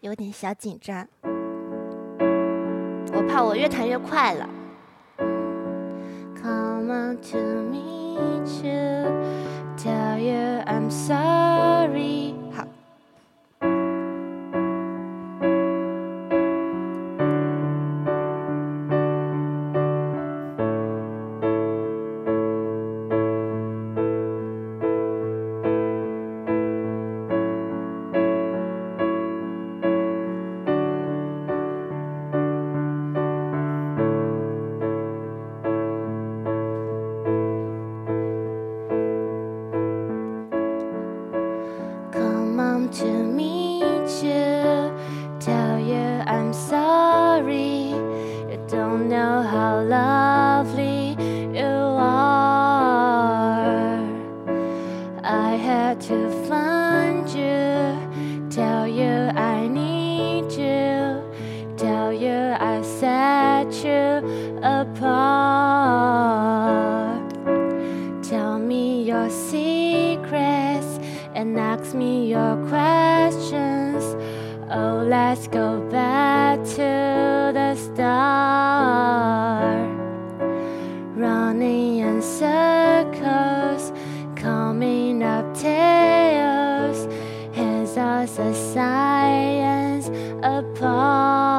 有点小紧张，我怕我越弹越快了。Know how lovely you are. I had to find you, tell you I need you, tell you I set you apart. Tell me your secrets and ask me your questions. Oh, let's go Running in circles, coming up tails. Hands us a science apart.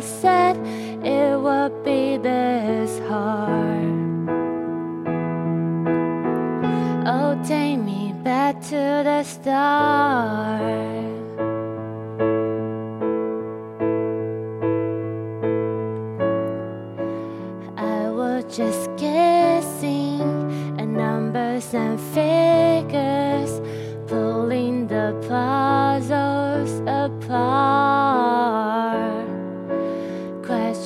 Said it would be this hard. Oh, take me back to the start. I was just guessing at numbers and figures, pulling the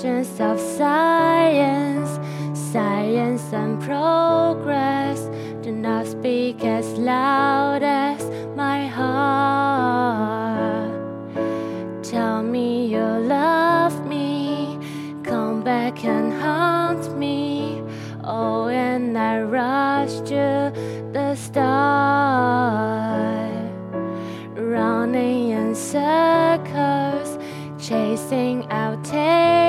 Of science, science and progress do not speak as loud as my heart. Tell me you love me, come back and haunt me. Oh, and I rush to the start, running in circles, chasing our tails,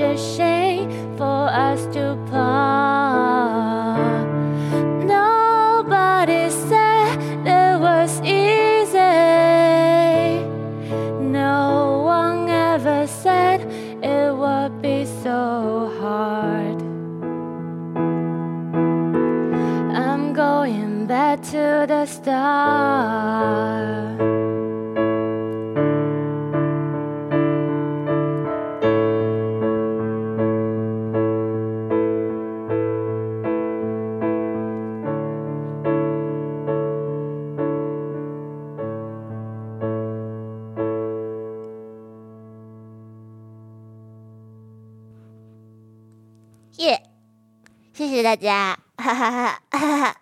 a shame for us to part. Nobody said it was easy. No one ever said it would be so hard. I'm going back to the start. 耶谢谢大家，哈哈哈哈哈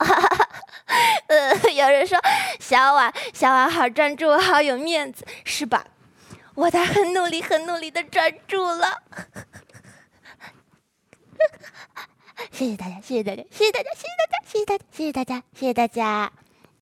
哈！呃，有人说小婉，小婉好专注，好有面子，是吧？我在很努力、很努力的专注了。谢谢大家，谢谢大家，谢谢大家，谢谢大家，谢谢大家，谢谢大家，谢谢大家。